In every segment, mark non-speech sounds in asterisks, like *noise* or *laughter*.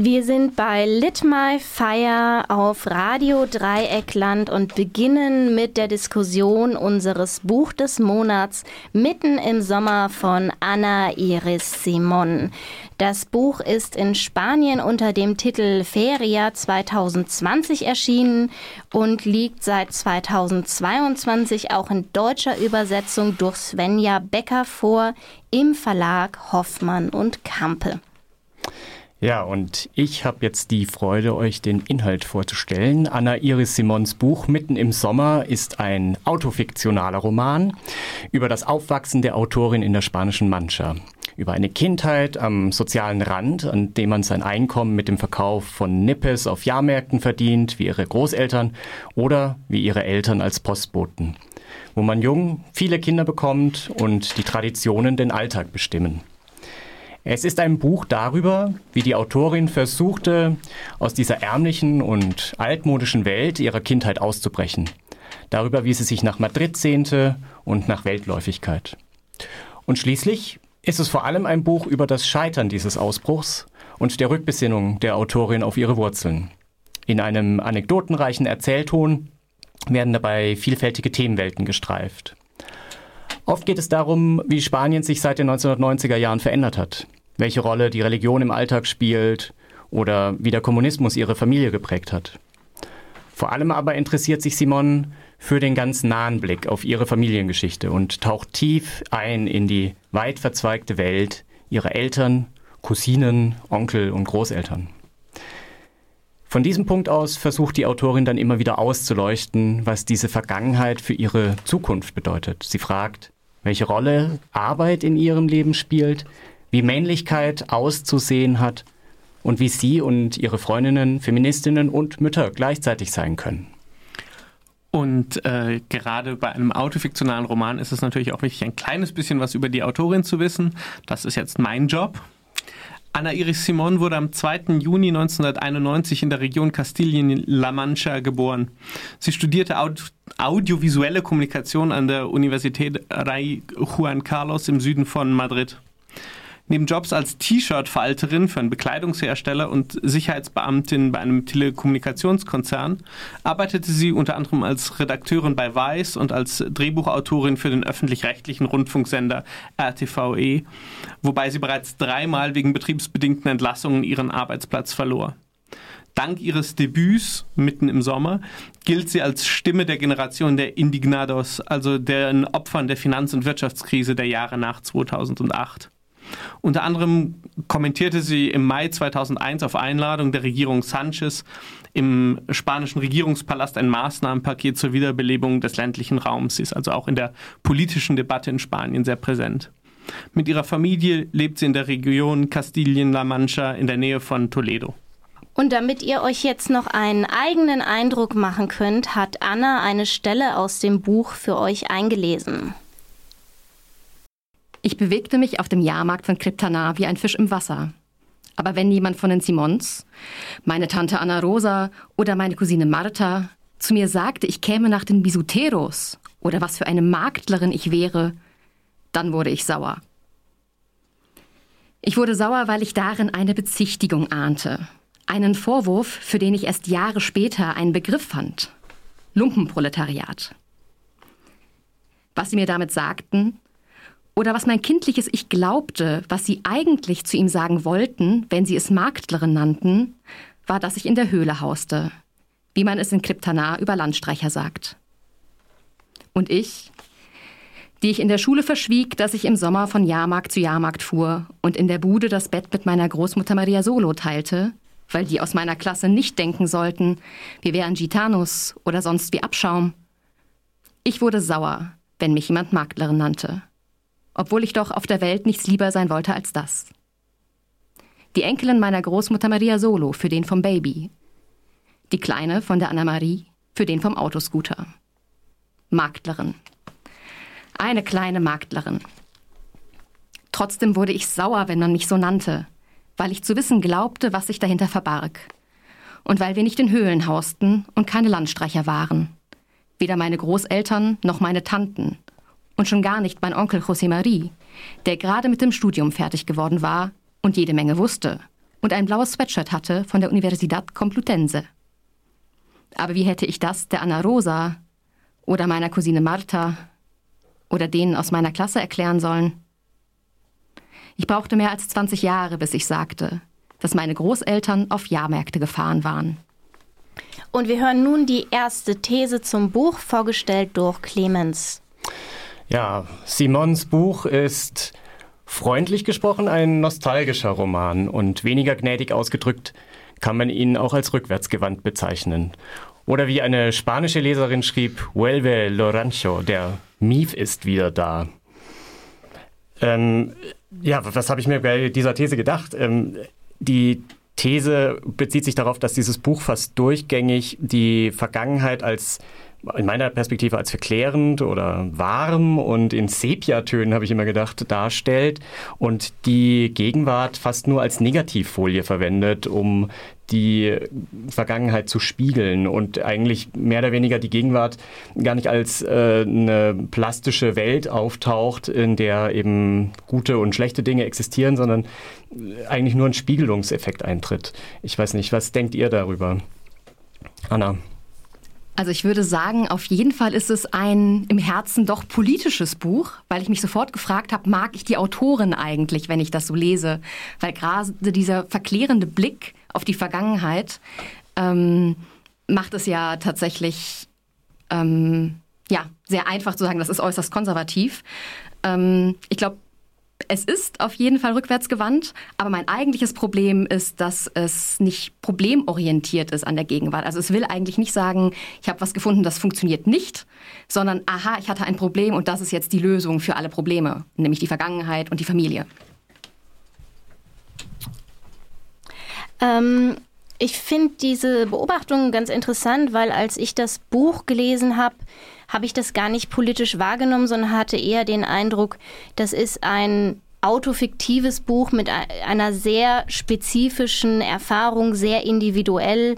Wir sind bei Lit My Fire auf Radio Dreieckland und beginnen mit der Diskussion unseres Buch des Monats mitten im Sommer von Anna Iris Simon. Das Buch ist in Spanien unter dem Titel Feria 2020 erschienen und liegt seit 2022 auch in deutscher Übersetzung durch Svenja Becker vor im Verlag Hoffmann und Kampe. Ja, und ich habe jetzt die Freude, euch den Inhalt vorzustellen. Anna Iris Simons Buch Mitten im Sommer ist ein autofiktionaler Roman über das Aufwachsen der Autorin in der spanischen Mancha. Über eine Kindheit am sozialen Rand, an dem man sein Einkommen mit dem Verkauf von Nippes auf Jahrmärkten verdient, wie ihre Großeltern oder wie ihre Eltern als Postboten. Wo man jung viele Kinder bekommt und die Traditionen den Alltag bestimmen. Es ist ein Buch darüber, wie die Autorin versuchte, aus dieser ärmlichen und altmodischen Welt ihrer Kindheit auszubrechen. Darüber, wie sie sich nach Madrid sehnte und nach Weltläufigkeit. Und schließlich ist es vor allem ein Buch über das Scheitern dieses Ausbruchs und der Rückbesinnung der Autorin auf ihre Wurzeln. In einem anekdotenreichen Erzählton werden dabei vielfältige Themenwelten gestreift. Oft geht es darum, wie Spanien sich seit den 1990er Jahren verändert hat welche Rolle die Religion im Alltag spielt oder wie der Kommunismus ihre Familie geprägt hat. Vor allem aber interessiert sich Simon für den ganz nahen Blick auf ihre Familiengeschichte und taucht tief ein in die weit verzweigte Welt ihrer Eltern, Cousinen, Onkel und Großeltern. Von diesem Punkt aus versucht die Autorin dann immer wieder auszuleuchten, was diese Vergangenheit für ihre Zukunft bedeutet. Sie fragt, welche Rolle Arbeit in ihrem Leben spielt, wie Männlichkeit auszusehen hat und wie sie und ihre Freundinnen Feministinnen und Mütter gleichzeitig sein können. Und äh, gerade bei einem autofiktionalen Roman ist es natürlich auch wichtig, ein kleines bisschen was über die Autorin zu wissen. Das ist jetzt mein Job. Anna Iris Simon wurde am 2. Juni 1991 in der Region Kastilien-La Mancha geboren. Sie studierte audiovisuelle Kommunikation an der Universität Rey Juan Carlos im Süden von Madrid. Neben Jobs als T-Shirt-Falterin für einen Bekleidungshersteller und Sicherheitsbeamtin bei einem Telekommunikationskonzern arbeitete sie unter anderem als Redakteurin bei Weiß und als Drehbuchautorin für den öffentlich-rechtlichen Rundfunksender RTVE, wobei sie bereits dreimal wegen betriebsbedingten Entlassungen ihren Arbeitsplatz verlor. Dank ihres Debüts mitten im Sommer gilt sie als Stimme der Generation der Indignados, also den Opfern der Finanz- und Wirtschaftskrise der Jahre nach 2008. Unter anderem kommentierte sie im Mai 2001 auf Einladung der Regierung Sanchez im spanischen Regierungspalast ein Maßnahmenpaket zur Wiederbelebung des ländlichen Raums. Sie ist also auch in der politischen Debatte in Spanien sehr präsent. Mit ihrer Familie lebt sie in der Region Kastilien-La Mancha in der Nähe von Toledo. Und damit ihr euch jetzt noch einen eigenen Eindruck machen könnt, hat Anna eine Stelle aus dem Buch für euch eingelesen. Ich bewegte mich auf dem Jahrmarkt von Kryptana wie ein Fisch im Wasser. Aber wenn jemand von den Simons, meine Tante Anna Rosa oder meine Cousine Martha zu mir sagte, ich käme nach den Bisuteros oder was für eine Maklerin ich wäre, dann wurde ich sauer. Ich wurde sauer, weil ich darin eine Bezichtigung ahnte. Einen Vorwurf, für den ich erst Jahre später einen Begriff fand. Lumpenproletariat. Was sie mir damit sagten, oder was mein kindliches Ich glaubte, was sie eigentlich zu ihm sagen wollten, wenn sie es Marktlerin nannten, war, dass ich in der Höhle hauste, wie man es in Kryptana über Landstreicher sagt. Und ich, die ich in der Schule verschwieg, dass ich im Sommer von Jahrmarkt zu Jahrmarkt fuhr und in der Bude das Bett mit meiner Großmutter Maria Solo teilte, weil die aus meiner Klasse nicht denken sollten, wir wären Gitanus oder sonst wie Abschaum. Ich wurde sauer, wenn mich jemand Marktlerin nannte obwohl ich doch auf der Welt nichts lieber sein wollte als das. Die Enkelin meiner Großmutter Maria Solo für den vom Baby. Die Kleine von der Anna-Marie für den vom Autoscooter. Marktlerin. Eine kleine Marktlerin. Trotzdem wurde ich sauer, wenn man mich so nannte, weil ich zu wissen glaubte, was sich dahinter verbarg. Und weil wir nicht in Höhlen hausten und keine Landstreicher waren. Weder meine Großeltern noch meine Tanten und schon gar nicht mein Onkel José Marie, der gerade mit dem Studium fertig geworden war und jede Menge wusste, und ein blaues Sweatshirt hatte von der Universidad Complutense. Aber wie hätte ich das der Anna Rosa oder meiner Cousine Martha oder denen aus meiner Klasse erklären sollen? Ich brauchte mehr als 20 Jahre, bis ich sagte, dass meine Großeltern auf Jahrmärkte gefahren waren. Und wir hören nun die erste These zum Buch, vorgestellt durch Clemens. Ja, Simons Buch ist freundlich gesprochen ein nostalgischer Roman und weniger gnädig ausgedrückt kann man ihn auch als rückwärtsgewandt bezeichnen. Oder wie eine spanische Leserin schrieb, Vuelve Lorancho, der Mief ist wieder da. Ähm, ja, was habe ich mir bei dieser These gedacht? Ähm, die These bezieht sich darauf, dass dieses Buch fast durchgängig die Vergangenheit als in meiner Perspektive als verklärend oder warm und in Sepiatönen, habe ich immer gedacht, darstellt und die Gegenwart fast nur als Negativfolie verwendet, um die Vergangenheit zu spiegeln und eigentlich mehr oder weniger die Gegenwart gar nicht als äh, eine plastische Welt auftaucht, in der eben gute und schlechte Dinge existieren, sondern eigentlich nur ein Spiegelungseffekt eintritt. Ich weiß nicht, was denkt ihr darüber? Anna. Also ich würde sagen, auf jeden Fall ist es ein im Herzen doch politisches Buch, weil ich mich sofort gefragt habe, mag ich die Autorin eigentlich, wenn ich das so lese? Weil gerade dieser verklärende Blick auf die Vergangenheit ähm, macht es ja tatsächlich ähm, ja, sehr einfach zu sagen, das ist äußerst konservativ. Ähm, ich glaube, es ist auf jeden Fall rückwärtsgewandt, aber mein eigentliches Problem ist, dass es nicht problemorientiert ist an der Gegenwart. Also es will eigentlich nicht sagen, ich habe was gefunden, das funktioniert nicht, sondern aha, ich hatte ein Problem und das ist jetzt die Lösung für alle Probleme, nämlich die Vergangenheit und die Familie. Ähm, ich finde diese Beobachtung ganz interessant, weil als ich das Buch gelesen habe, habe ich das gar nicht politisch wahrgenommen, sondern hatte eher den Eindruck, das ist ein autofiktives Buch mit einer sehr spezifischen Erfahrung, sehr individuell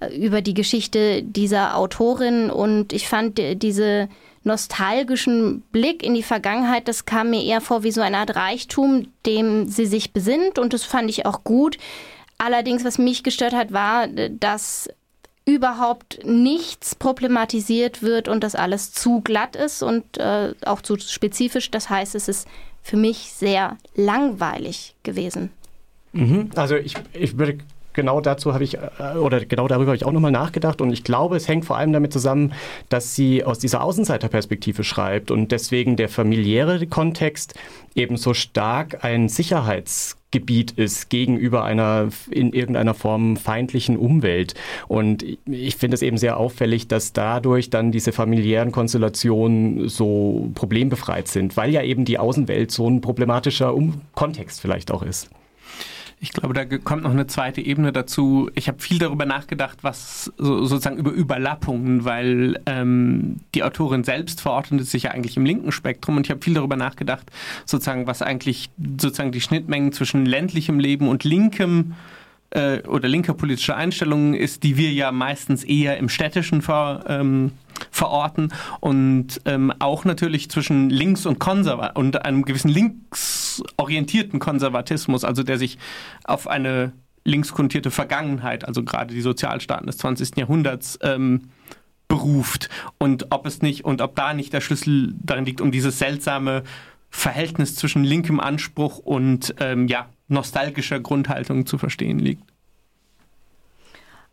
äh, über die Geschichte dieser Autorin. Und ich fand diese nostalgischen Blick in die Vergangenheit, das kam mir eher vor wie so eine Art Reichtum, dem sie sich besinnt. Und das fand ich auch gut. Allerdings, was mich gestört hat, war, dass überhaupt nichts problematisiert wird und das alles zu glatt ist und äh, auch zu spezifisch. Das heißt, es ist für mich sehr langweilig gewesen. Mhm. Also ich, ich würde genau dazu habe ich äh, oder genau darüber habe ich auch nochmal nachgedacht und ich glaube, es hängt vor allem damit zusammen, dass sie aus dieser Außenseiterperspektive schreibt und deswegen der familiäre Kontext eben so stark ein Sicherheits Gebiet ist gegenüber einer in irgendeiner Form feindlichen Umwelt. Und ich finde es eben sehr auffällig, dass dadurch dann diese familiären Konstellationen so problembefreit sind, weil ja eben die Außenwelt so ein problematischer um Kontext vielleicht auch ist. Ich glaube, da kommt noch eine zweite Ebene dazu. Ich habe viel darüber nachgedacht, was so, sozusagen über Überlappungen, weil ähm, die Autorin selbst verordnet sich ja eigentlich im linken Spektrum und ich habe viel darüber nachgedacht, sozusagen, was eigentlich sozusagen die Schnittmengen zwischen ländlichem Leben und linkem äh, oder linker politischer Einstellungen ist, die wir ja meistens eher im städtischen ver, ähm, verorten und ähm, auch natürlich zwischen links und konservat und einem gewissen linksorientierten Konservatismus, also der sich auf eine linkskontierte Vergangenheit, also gerade die Sozialstaaten des 20. Jahrhunderts, ähm, beruft und ob es nicht und ob da nicht der Schlüssel darin liegt, um dieses seltsame Verhältnis zwischen linkem Anspruch und ähm, ja, nostalgischer Grundhaltung zu verstehen liegt.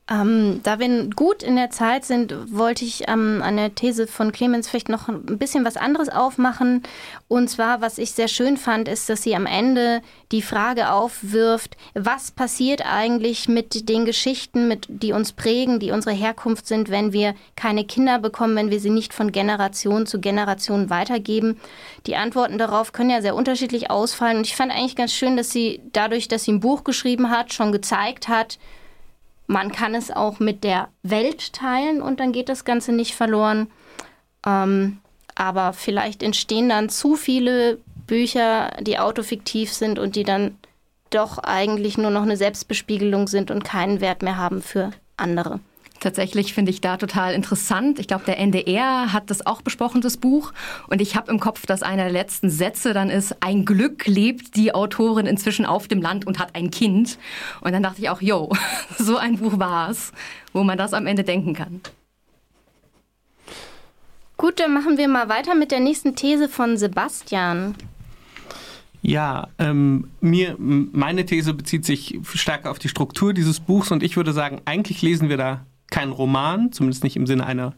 Ähm, da wir gut in der Zeit sind, wollte ich ähm, an der These von Clemens vielleicht noch ein bisschen was anderes aufmachen. Und zwar, was ich sehr schön fand, ist, dass sie am Ende die Frage aufwirft, was passiert eigentlich mit den Geschichten, mit, die uns prägen, die unsere Herkunft sind, wenn wir keine Kinder bekommen, wenn wir sie nicht von Generation zu Generation weitergeben. Die Antworten darauf können ja sehr unterschiedlich ausfallen. Und ich fand eigentlich ganz schön, dass sie dadurch, dass sie ein Buch geschrieben hat, schon gezeigt hat, man kann es auch mit der Welt teilen und dann geht das Ganze nicht verloren. Ähm, aber vielleicht entstehen dann zu viele Bücher, die autofiktiv sind und die dann doch eigentlich nur noch eine Selbstbespiegelung sind und keinen Wert mehr haben für andere. Tatsächlich finde ich da total interessant. Ich glaube, der NDR hat das auch besprochen, das Buch. Und ich habe im Kopf, dass einer der letzten Sätze dann ist, ein Glück lebt die Autorin inzwischen auf dem Land und hat ein Kind. Und dann dachte ich auch, yo, *laughs* so ein Buch war es, wo man das am Ende denken kann. Gut, dann machen wir mal weiter mit der nächsten These von Sebastian. Ja, ähm, mir, meine These bezieht sich stärker auf die Struktur dieses Buchs und ich würde sagen, eigentlich lesen wir da keinen Roman, zumindest nicht im Sinne einer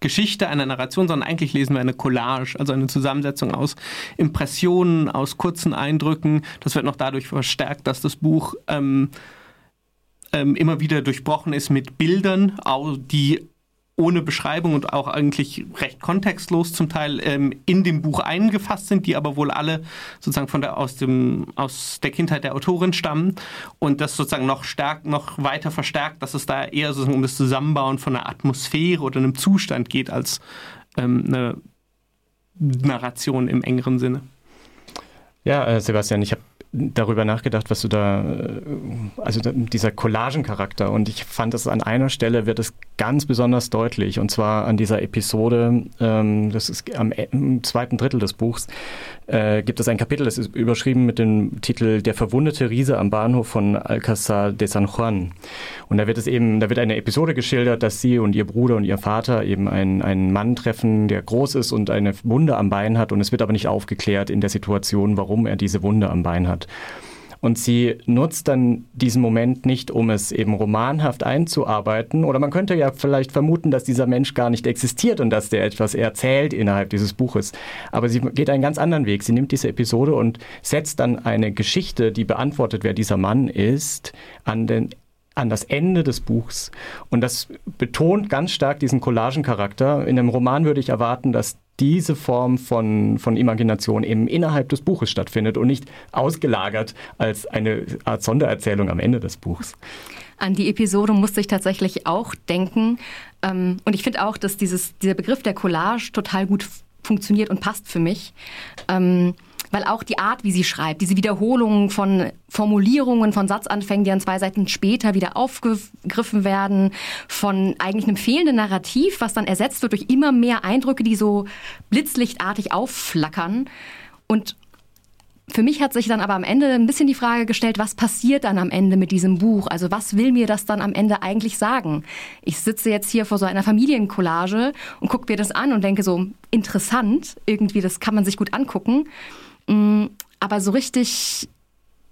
Geschichte, einer Narration, sondern eigentlich lesen wir eine Collage, also eine Zusammensetzung aus Impressionen, aus kurzen Eindrücken. Das wird noch dadurch verstärkt, dass das Buch ähm, ähm, immer wieder durchbrochen ist mit Bildern, die ohne Beschreibung und auch eigentlich recht kontextlos zum Teil ähm, in dem Buch eingefasst sind, die aber wohl alle sozusagen von der, aus, dem, aus der Kindheit der Autorin stammen und das sozusagen noch stark, noch weiter verstärkt, dass es da eher sozusagen um das Zusammenbauen von einer Atmosphäre oder einem Zustand geht als ähm, eine Narration im engeren Sinne. Ja, äh, Sebastian, ich habe darüber nachgedacht, was du da, äh, also dieser Collagencharakter. Und ich fand es an einer Stelle wird es ganz besonders deutlich. Und zwar an dieser Episode, ähm, das ist am e, zweiten Drittel des Buchs, äh, gibt es ein Kapitel, das ist überschrieben mit dem Titel Der verwundete Riese am Bahnhof von Alcázar de San Juan. Und da wird es eben, da wird eine Episode geschildert, dass sie und ihr Bruder und ihr Vater eben einen, einen Mann treffen, der groß ist und eine Wunde am Bein hat. Und es wird aber nicht aufgeklärt in der Situation, warum er diese Wunde am Bein hat. Und sie nutzt dann diesen Moment nicht, um es eben romanhaft einzuarbeiten. Oder man könnte ja vielleicht vermuten, dass dieser Mensch gar nicht existiert und dass der etwas erzählt innerhalb dieses Buches. Aber sie geht einen ganz anderen Weg. Sie nimmt diese Episode und setzt dann eine Geschichte, die beantwortet, wer dieser Mann ist, an den an das Ende des Buchs. Und das betont ganz stark diesen Collagencharakter. In einem Roman würde ich erwarten, dass diese Form von, von Imagination eben innerhalb des Buches stattfindet und nicht ausgelagert als eine Art Sondererzählung am Ende des Buchs. An die Episode musste ich tatsächlich auch denken. Ähm, und ich finde auch, dass dieses, dieser Begriff der Collage total gut funktioniert und passt für mich. Ähm, weil auch die Art, wie sie schreibt, diese Wiederholungen von Formulierungen, von Satzanfängen, die an zwei Seiten später wieder aufgegriffen werden, von eigentlich einem fehlenden Narrativ, was dann ersetzt wird durch immer mehr Eindrücke, die so blitzlichtartig aufflackern. Und für mich hat sich dann aber am Ende ein bisschen die Frage gestellt, was passiert dann am Ende mit diesem Buch? Also was will mir das dann am Ende eigentlich sagen? Ich sitze jetzt hier vor so einer Familiencollage und gucke mir das an und denke so, interessant, irgendwie, das kann man sich gut angucken. Mm, aber so richtig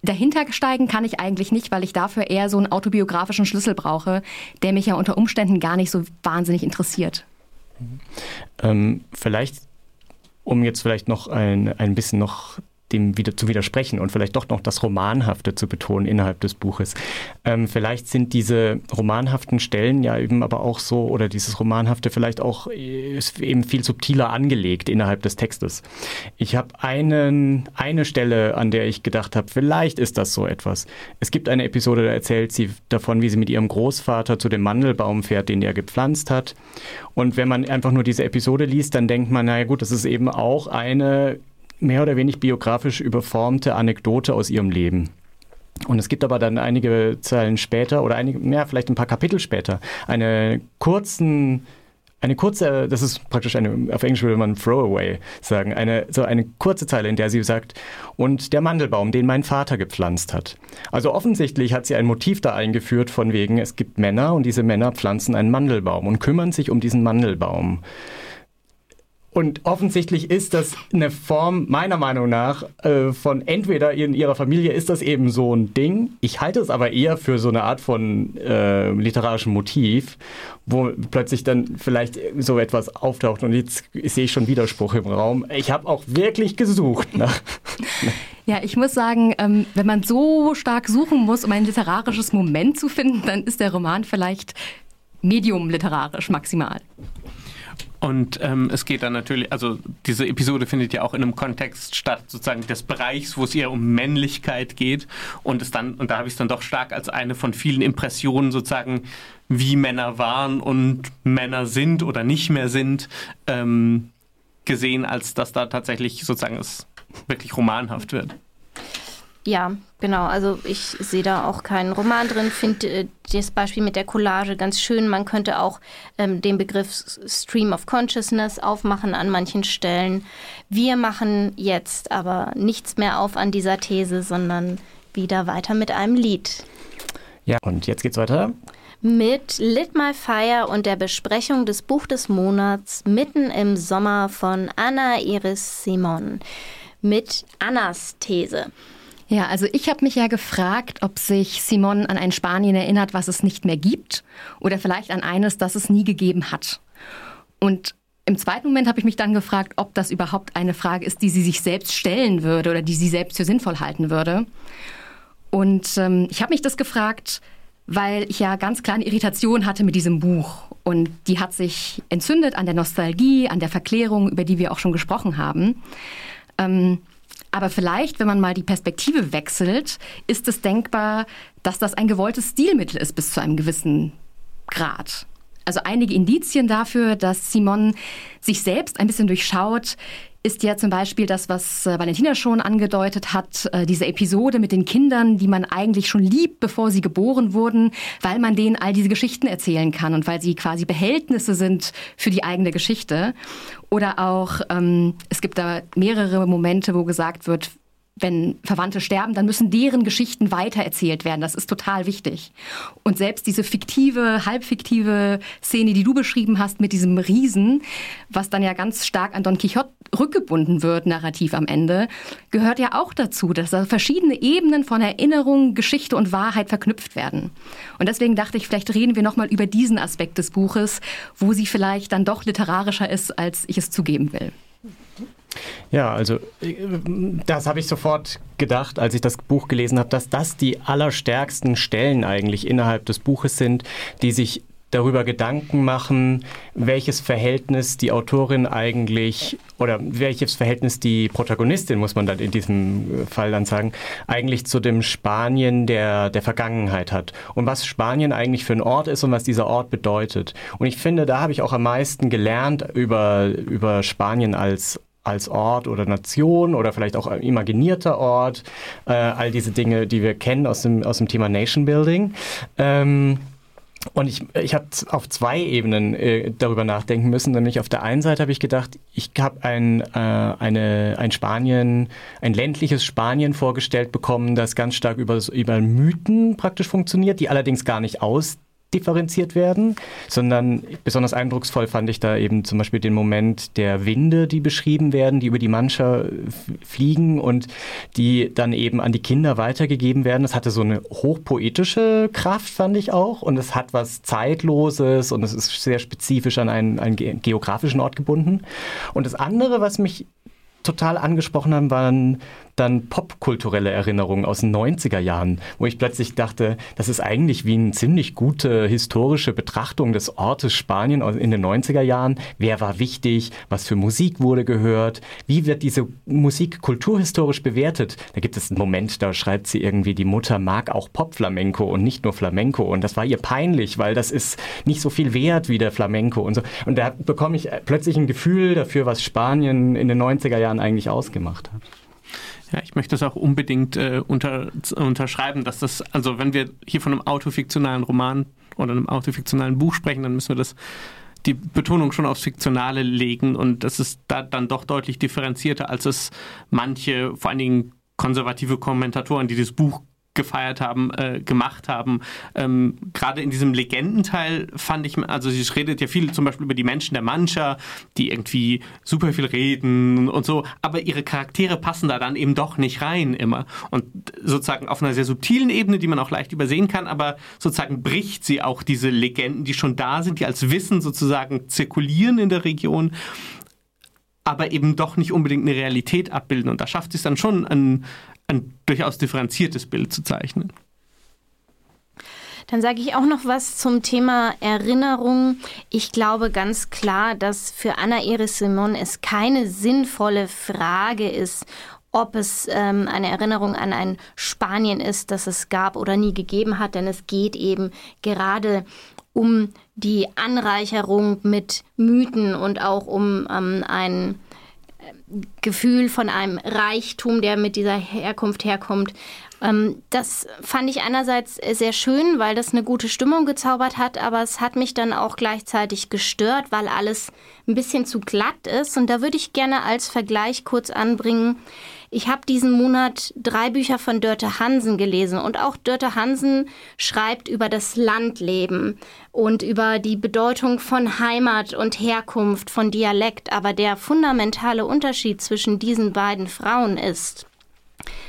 dahinter steigen kann ich eigentlich nicht, weil ich dafür eher so einen autobiografischen Schlüssel brauche, der mich ja unter Umständen gar nicht so wahnsinnig interessiert. Ähm, vielleicht, um jetzt vielleicht noch ein, ein bisschen noch dem wieder zu widersprechen und vielleicht doch noch das Romanhafte zu betonen innerhalb des Buches. Ähm, vielleicht sind diese romanhaften Stellen ja eben aber auch so, oder dieses Romanhafte vielleicht auch äh, ist eben viel subtiler angelegt innerhalb des Textes. Ich habe eine Stelle, an der ich gedacht habe, vielleicht ist das so etwas. Es gibt eine Episode, da erzählt sie davon, wie sie mit ihrem Großvater zu dem Mandelbaum fährt, den er gepflanzt hat. Und wenn man einfach nur diese Episode liest, dann denkt man, naja gut, das ist eben auch eine mehr oder weniger biografisch überformte Anekdote aus ihrem Leben. Und es gibt aber dann einige Zeilen später oder einige, ja, vielleicht ein paar Kapitel später, eine kurzen eine kurze, das ist praktisch eine, auf Englisch würde man Throwaway sagen, eine, so eine kurze Zeile, in der sie sagt, und der Mandelbaum, den mein Vater gepflanzt hat. Also offensichtlich hat sie ein Motiv da eingeführt von wegen, es gibt Männer und diese Männer pflanzen einen Mandelbaum und kümmern sich um diesen Mandelbaum. Und offensichtlich ist das eine Form, meiner Meinung nach, äh, von entweder in ihrer Familie ist das eben so ein Ding. Ich halte es aber eher für so eine Art von äh, literarischem Motiv, wo plötzlich dann vielleicht so etwas auftaucht. Und jetzt sehe ich schon Widerspruch im Raum. Ich habe auch wirklich gesucht. Nach *laughs* ja, ich muss sagen, ähm, wenn man so stark suchen muss, um ein literarisches Moment zu finden, dann ist der Roman vielleicht medium literarisch maximal. Und ähm, es geht dann natürlich, also diese Episode findet ja auch in einem Kontext statt, sozusagen des Bereichs, wo es eher um Männlichkeit geht. Und es dann, und da habe ich es dann doch stark als eine von vielen Impressionen sozusagen, wie Männer waren und Männer sind oder nicht mehr sind, ähm, gesehen, als dass da tatsächlich sozusagen es wirklich romanhaft wird. Ja, genau. Also ich sehe da auch keinen Roman drin. Finde äh, das Beispiel mit der Collage ganz schön. Man könnte auch ähm, den Begriff Stream of Consciousness aufmachen an manchen Stellen. Wir machen jetzt aber nichts mehr auf an dieser These, sondern wieder weiter mit einem Lied. Ja, und jetzt geht's weiter mit Lit My Fire und der Besprechung des Buch des Monats mitten im Sommer von Anna Iris Simon mit Annas These. Ja, also ich habe mich ja gefragt, ob sich Simon an ein Spanien erinnert, was es nicht mehr gibt, oder vielleicht an eines, das es nie gegeben hat. Und im zweiten Moment habe ich mich dann gefragt, ob das überhaupt eine Frage ist, die sie sich selbst stellen würde oder die sie selbst für sinnvoll halten würde. Und ähm, ich habe mich das gefragt, weil ich ja ganz klar eine Irritation hatte mit diesem Buch. Und die hat sich entzündet an der Nostalgie, an der Verklärung, über die wir auch schon gesprochen haben. Ähm, aber vielleicht, wenn man mal die Perspektive wechselt, ist es denkbar, dass das ein gewolltes Stilmittel ist bis zu einem gewissen Grad. Also einige Indizien dafür, dass Simon sich selbst ein bisschen durchschaut, ist ja zum Beispiel das, was äh, Valentina schon angedeutet hat, äh, diese Episode mit den Kindern, die man eigentlich schon liebt, bevor sie geboren wurden, weil man denen all diese Geschichten erzählen kann und weil sie quasi Behältnisse sind für die eigene Geschichte. Oder auch, ähm, es gibt da mehrere Momente, wo gesagt wird, wenn Verwandte sterben, dann müssen deren Geschichten weitererzählt werden. Das ist total wichtig. Und selbst diese fiktive, halbfiktive Szene, die du beschrieben hast mit diesem Riesen, was dann ja ganz stark an Don Quixote rückgebunden wird, narrativ am Ende, gehört ja auch dazu, dass da verschiedene Ebenen von Erinnerung, Geschichte und Wahrheit verknüpft werden. Und deswegen dachte ich, vielleicht reden wir nochmal über diesen Aspekt des Buches, wo sie vielleicht dann doch literarischer ist, als ich es zugeben will. Ja, also äh, das habe ich sofort gedacht, als ich das Buch gelesen habe, dass das die allerstärksten Stellen eigentlich innerhalb des Buches sind, die sich darüber Gedanken machen, welches Verhältnis die Autorin eigentlich oder welches Verhältnis die Protagonistin, muss man dann in diesem Fall dann sagen, eigentlich zu dem Spanien der, der Vergangenheit hat. Und was Spanien eigentlich für ein Ort ist und was dieser Ort bedeutet. Und ich finde, da habe ich auch am meisten gelernt über, über Spanien als als Ort oder Nation oder vielleicht auch ein imaginierter Ort, äh, all diese Dinge, die wir kennen aus dem, aus dem Thema Nation Building. Ähm, und ich, ich habe auf zwei Ebenen äh, darüber nachdenken müssen. Nämlich auf der einen Seite habe ich gedacht, ich habe ein, äh, eine, ein Spanien, ein ländliches Spanien vorgestellt bekommen, das ganz stark über, über Mythen praktisch funktioniert, die allerdings gar nicht aus differenziert werden, sondern besonders eindrucksvoll fand ich da eben zum Beispiel den Moment der Winde, die beschrieben werden, die über die Mancha fliegen und die dann eben an die Kinder weitergegeben werden. Das hatte so eine hochpoetische Kraft, fand ich auch, und es hat was Zeitloses und es ist sehr spezifisch an einen, einen geografischen Ort gebunden. Und das andere, was mich total angesprochen haben, waren dann popkulturelle Erinnerungen aus den 90er Jahren, wo ich plötzlich dachte, das ist eigentlich wie eine ziemlich gute historische Betrachtung des Ortes Spanien in den 90er Jahren. Wer war wichtig? Was für Musik wurde gehört? Wie wird diese Musik kulturhistorisch bewertet? Da gibt es einen Moment, da schreibt sie irgendwie, die Mutter mag auch Pop-Flamenco und nicht nur Flamenco. Und das war ihr peinlich, weil das ist nicht so viel wert wie der Flamenco und so. Und da bekomme ich plötzlich ein Gefühl dafür, was Spanien in den 90er Jahren eigentlich ausgemacht hat. Ja, ich möchte das auch unbedingt äh, unter, unterschreiben, dass das, also wenn wir hier von einem autofiktionalen Roman oder einem autofiktionalen Buch sprechen, dann müssen wir das die Betonung schon aufs Fiktionale legen und das ist da dann doch deutlich differenzierter, als es manche, vor allen Dingen konservative Kommentatoren, die das Buch gefeiert haben, äh, gemacht haben. Ähm, Gerade in diesem Legendenteil fand ich, also sie redet ja viel zum Beispiel über die Menschen der Mancha, die irgendwie super viel reden und so, aber ihre Charaktere passen da dann eben doch nicht rein immer. Und sozusagen auf einer sehr subtilen Ebene, die man auch leicht übersehen kann, aber sozusagen bricht sie auch diese Legenden, die schon da sind, die als Wissen sozusagen zirkulieren in der Region aber eben doch nicht unbedingt eine Realität abbilden. Und da schafft es dann schon, ein, ein durchaus differenziertes Bild zu zeichnen. Dann sage ich auch noch was zum Thema Erinnerung. Ich glaube ganz klar, dass für Anna Iris Simon es keine sinnvolle Frage ist, ob es ähm, eine Erinnerung an ein Spanien ist, das es gab oder nie gegeben hat, denn es geht eben gerade um die Anreicherung mit Mythen und auch um ähm, einen Gefühl von einem Reichtum, der mit dieser Herkunft herkommt. Ähm, das fand ich einerseits sehr schön, weil das eine gute Stimmung gezaubert hat, aber es hat mich dann auch gleichzeitig gestört, weil alles ein bisschen zu glatt ist. Und da würde ich gerne als Vergleich kurz anbringen, ich habe diesen Monat drei Bücher von Dörte Hansen gelesen und auch Dörte Hansen schreibt über das Landleben und über die Bedeutung von Heimat und Herkunft, von Dialekt. Aber der fundamentale Unterschied zwischen diesen beiden Frauen ist,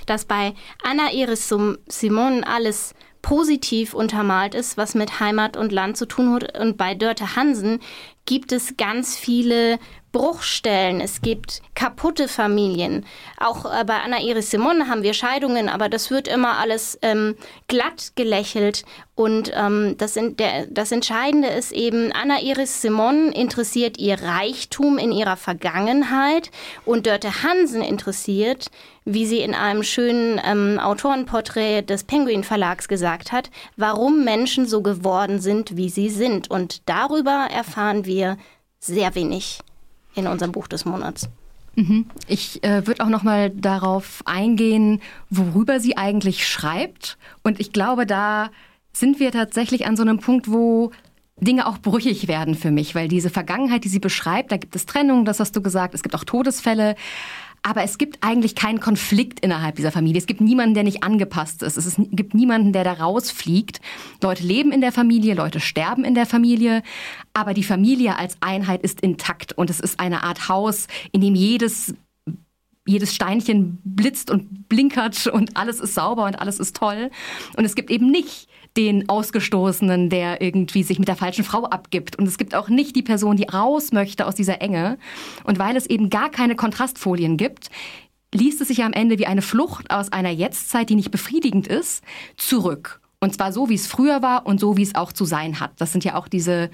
dass bei Anna Iris Simon alles positiv untermalt ist, was mit Heimat und Land zu tun hat. Und bei Dörte Hansen gibt es ganz viele Bruchstellen, es gibt kaputte Familien. Auch äh, bei Anna Iris Simon haben wir Scheidungen, aber das wird immer alles ähm, glatt gelächelt. Und ähm, das, in der, das Entscheidende ist eben, Anna Iris Simon interessiert ihr Reichtum in ihrer Vergangenheit und Dörte Hansen interessiert, wie sie in einem schönen ähm, Autorenporträt des Penguin Verlags gesagt hat, warum Menschen so geworden sind, wie sie sind. Und darüber erfahren wir sehr wenig in unserem Buch des Monats. Mhm. Ich äh, würde auch noch mal darauf eingehen, worüber sie eigentlich schreibt. Und ich glaube, da sind wir tatsächlich an so einem Punkt, wo Dinge auch brüchig werden für mich, weil diese Vergangenheit, die sie beschreibt, da gibt es Trennungen, das hast du gesagt, es gibt auch Todesfälle, aber es gibt eigentlich keinen Konflikt innerhalb dieser Familie. Es gibt niemanden, der nicht angepasst ist. Es ist, gibt niemanden, der da rausfliegt. Leute leben in der Familie, Leute sterben in der Familie, aber die Familie als Einheit ist intakt und es ist eine Art Haus, in dem jedes jedes Steinchen blitzt und blinkert und alles ist sauber und alles ist toll. Und es gibt eben nicht den Ausgestoßenen, der irgendwie sich mit der falschen Frau abgibt. Und es gibt auch nicht die Person, die raus möchte aus dieser Enge. Und weil es eben gar keine Kontrastfolien gibt, liest es sich am Ende wie eine Flucht aus einer Jetztzeit, die nicht befriedigend ist, zurück. Und zwar so, wie es früher war und so, wie es auch zu sein hat. Das sind ja auch diese,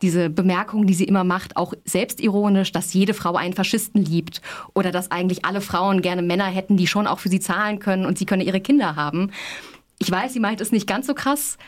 diese Bemerkungen, die sie immer macht, auch selbstironisch, dass jede Frau einen Faschisten liebt oder dass eigentlich alle Frauen gerne Männer hätten, die schon auch für sie zahlen können und sie können ihre Kinder haben. Ich weiß, sie meint es nicht ganz so krass,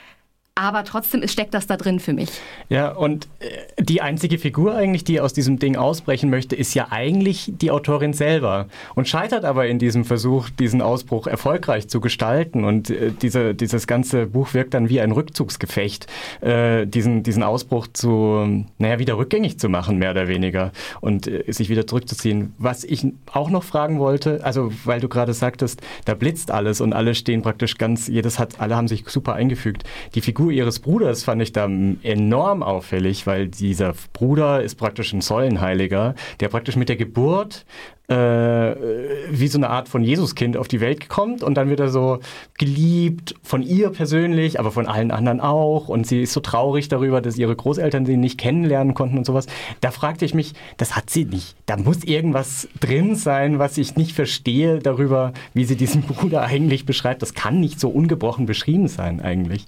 aber trotzdem steckt das da drin für mich. Ja, und äh, die einzige Figur eigentlich, die aus diesem Ding ausbrechen möchte, ist ja eigentlich die Autorin selber und scheitert aber in diesem Versuch, diesen Ausbruch erfolgreich zu gestalten. Und äh, diese, dieses ganze Buch wirkt dann wie ein Rückzugsgefecht, äh, diesen, diesen Ausbruch zu, naja, wieder rückgängig zu machen, mehr oder weniger, und sich wieder zurückzuziehen. Was ich auch noch fragen wollte, also weil du gerade sagtest, da blitzt alles und alle stehen praktisch ganz, jedes hat, alle haben sich super eingefügt. Die Figur Figur ihres Bruders fand ich da enorm auffällig, weil dieser Bruder ist praktisch ein Säulenheiliger, der praktisch mit der Geburt äh, wie so eine Art von Jesuskind auf die Welt kommt und dann wird er so geliebt von ihr persönlich, aber von allen anderen auch und sie ist so traurig darüber, dass ihre Großeltern sie nicht kennenlernen konnten und sowas. Da fragte ich mich, das hat sie nicht. Da muss irgendwas drin sein, was ich nicht verstehe darüber, wie sie diesen *laughs* Bruder eigentlich beschreibt. Das kann nicht so ungebrochen beschrieben sein eigentlich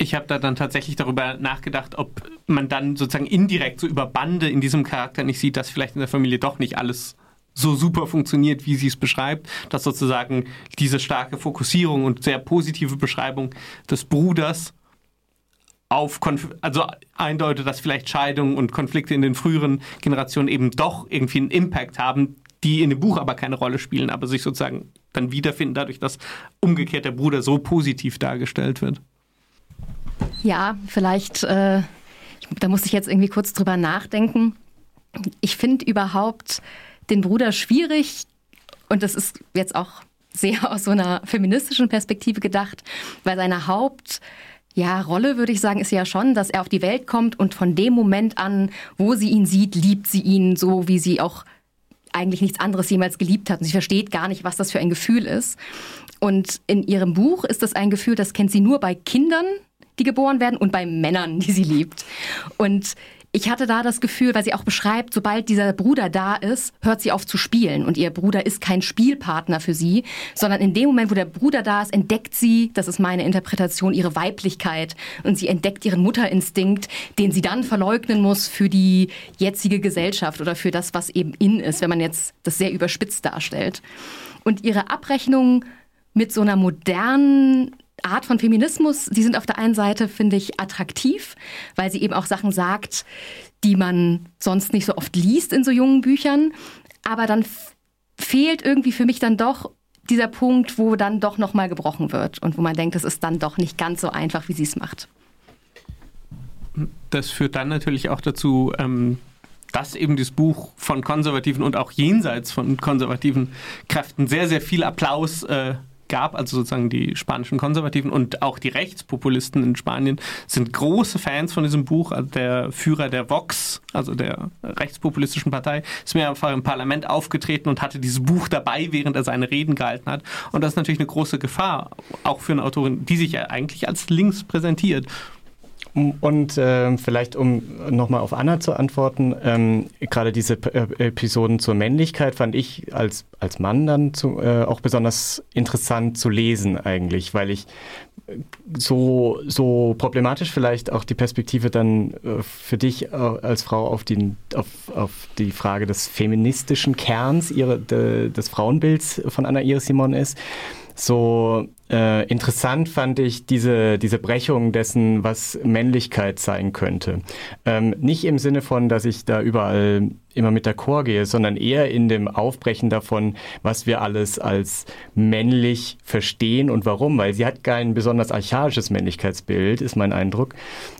ich habe da dann tatsächlich darüber nachgedacht, ob man dann sozusagen indirekt so über Bande in diesem Charakter nicht sieht, dass vielleicht in der Familie doch nicht alles so super funktioniert, wie sie es beschreibt, dass sozusagen diese starke Fokussierung und sehr positive Beschreibung des Bruders auf Konf also eindeutet, dass vielleicht Scheidungen und Konflikte in den früheren Generationen eben doch irgendwie einen Impact haben, die in dem Buch aber keine Rolle spielen, aber sich sozusagen dann wiederfinden, dadurch, dass umgekehrt der Bruder so positiv dargestellt wird. Ja, vielleicht, äh, da muss ich jetzt irgendwie kurz drüber nachdenken. Ich finde überhaupt den Bruder schwierig und das ist jetzt auch sehr *laughs* aus so einer feministischen Perspektive gedacht, weil seine Haupt ja, Rolle würde ich sagen, ist ja schon, dass er auf die Welt kommt und von dem Moment an, wo sie ihn sieht, liebt sie ihn so, wie sie auch eigentlich nichts anderes jemals geliebt hat. Und sie versteht gar nicht, was das für ein Gefühl ist. Und in ihrem Buch ist das ein Gefühl, das kennt sie nur bei Kindern, die geboren werden und bei Männern, die sie liebt. Und ich hatte da das Gefühl, weil sie auch beschreibt, sobald dieser Bruder da ist, hört sie auf zu spielen. Und ihr Bruder ist kein Spielpartner für sie, sondern in dem Moment, wo der Bruder da ist, entdeckt sie, das ist meine Interpretation, ihre Weiblichkeit. Und sie entdeckt ihren Mutterinstinkt, den sie dann verleugnen muss für die jetzige Gesellschaft oder für das, was eben in ist, wenn man jetzt das sehr überspitzt darstellt. Und ihre Abrechnung mit so einer modernen Art von Feminismus, die sind auf der einen Seite, finde ich, attraktiv, weil sie eben auch Sachen sagt, die man sonst nicht so oft liest in so jungen Büchern. aber dann fehlt irgendwie für mich dann doch dieser Punkt, wo dann doch nochmal gebrochen wird und wo man denkt, es ist dann doch nicht ganz so einfach, wie sie es macht. Das führt dann natürlich auch dazu, ähm, dass eben das Buch von konservativen und auch jenseits von konservativen Kräften sehr, sehr viel Applaus äh, gab, also sozusagen die spanischen Konservativen und auch die Rechtspopulisten in Spanien sind große Fans von diesem Buch. Also der Führer der Vox, also der rechtspopulistischen Partei, ist mehrfach im Parlament aufgetreten und hatte dieses Buch dabei, während er seine Reden gehalten hat. Und das ist natürlich eine große Gefahr, auch für eine Autorin, die sich ja eigentlich als links präsentiert. Und äh, vielleicht, um nochmal auf Anna zu antworten, ähm, gerade diese P äh, Episoden zur Männlichkeit fand ich als, als Mann dann zu, äh, auch besonders interessant zu lesen eigentlich, weil ich so, so problematisch vielleicht auch die Perspektive dann äh, für dich äh, als Frau auf die, auf, auf die Frage des feministischen Kerns ihre, de, des Frauenbilds von Anna Iris Simon ist so äh, interessant fand ich diese, diese Brechung dessen, was Männlichkeit sein könnte. Ähm, nicht im Sinne von, dass ich da überall immer mit der Chor gehe, sondern eher in dem Aufbrechen davon, was wir alles als männlich verstehen und warum, weil sie hat kein besonders archaisches Männlichkeitsbild, ist mein Eindruck,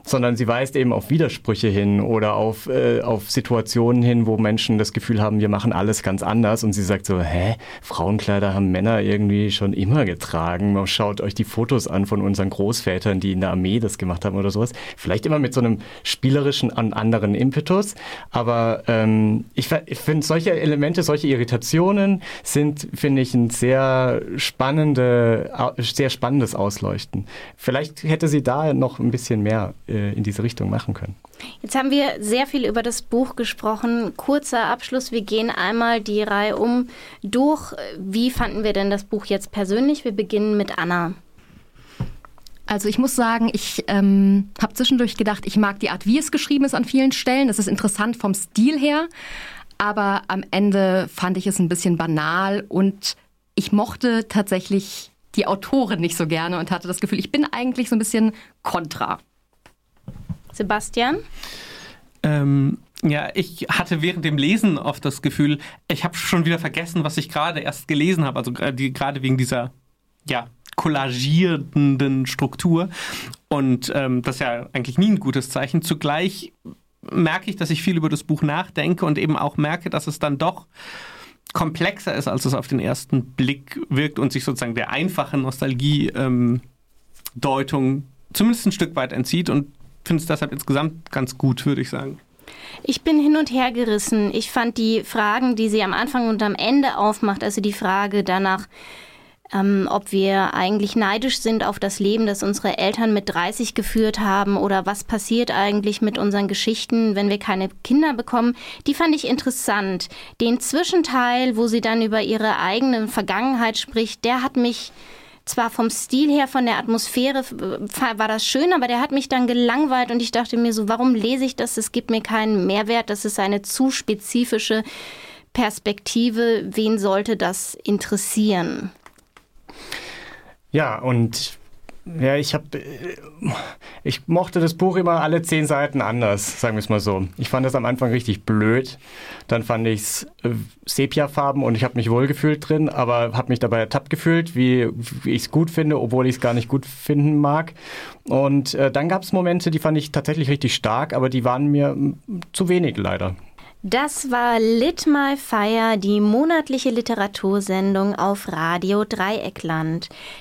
sondern sie weist eben auf Widersprüche hin oder auf, äh, auf Situationen hin, wo Menschen das Gefühl haben, wir machen alles ganz anders. Und sie sagt so, hä, Frauenkleider haben Männer irgendwie schon immer getragen, schaut euch die Fotos an von unseren Großvätern, die in der Armee das gemacht haben oder sowas, vielleicht immer mit so einem spielerischen, anderen Impetus, aber ähm, ich, ich finde solche Elemente, solche Irritationen sind, finde ich, ein sehr spannende, sehr spannendes Ausleuchten. Vielleicht hätte sie da noch ein bisschen mehr äh, in diese Richtung machen können. Jetzt haben wir sehr viel über das Buch gesprochen. Kurzer Abschluss. Wir gehen einmal die Reihe um durch. Wie fanden wir denn das Buch jetzt persönlich? Wir beginnen mit Anna. Also ich muss sagen, ich ähm, habe zwischendurch gedacht, ich mag die Art, wie es geschrieben ist an vielen Stellen. Das ist interessant vom Stil her. Aber am Ende fand ich es ein bisschen banal und ich mochte tatsächlich die Autorin nicht so gerne und hatte das Gefühl, ich bin eigentlich so ein bisschen kontra. Sebastian? Ähm, ja, ich hatte während dem Lesen oft das Gefühl, ich habe schon wieder vergessen, was ich gerade erst gelesen habe. Also gerade wegen dieser ja, kollagierenden Struktur. Und ähm, das ist ja eigentlich nie ein gutes Zeichen. Zugleich merke ich, dass ich viel über das Buch nachdenke und eben auch merke, dass es dann doch komplexer ist, als es auf den ersten Blick wirkt und sich sozusagen der einfachen Nostalgie-Deutung ähm, zumindest ein Stück weit entzieht und finde es deshalb insgesamt ganz gut, würde ich sagen. Ich bin hin und her gerissen. Ich fand die Fragen, die sie am Anfang und am Ende aufmacht, also die Frage danach, ähm, ob wir eigentlich neidisch sind auf das Leben, das unsere Eltern mit 30 geführt haben oder was passiert eigentlich mit unseren Geschichten, wenn wir keine Kinder bekommen, die fand ich interessant. Den Zwischenteil, wo sie dann über ihre eigene Vergangenheit spricht, der hat mich zwar vom Stil her, von der Atmosphäre war das schön, aber der hat mich dann gelangweilt und ich dachte mir so, warum lese ich das? Es gibt mir keinen Mehrwert, das ist eine zu spezifische Perspektive. Wen sollte das interessieren? Ja, und ja, ich habe, ich mochte das Buch immer alle zehn Seiten anders, sagen wir es mal so. Ich fand das am Anfang richtig blöd, dann fand ich es äh, Sepiafarben und ich habe mich wohlgefühlt drin, aber habe mich dabei ertappt gefühlt, wie, wie ich es gut finde, obwohl ich es gar nicht gut finden mag. Und äh, dann gab es Momente, die fand ich tatsächlich richtig stark, aber die waren mir zu wenig leider. Das war Lit My Fire, die monatliche Literatursendung auf Radio Dreieckland.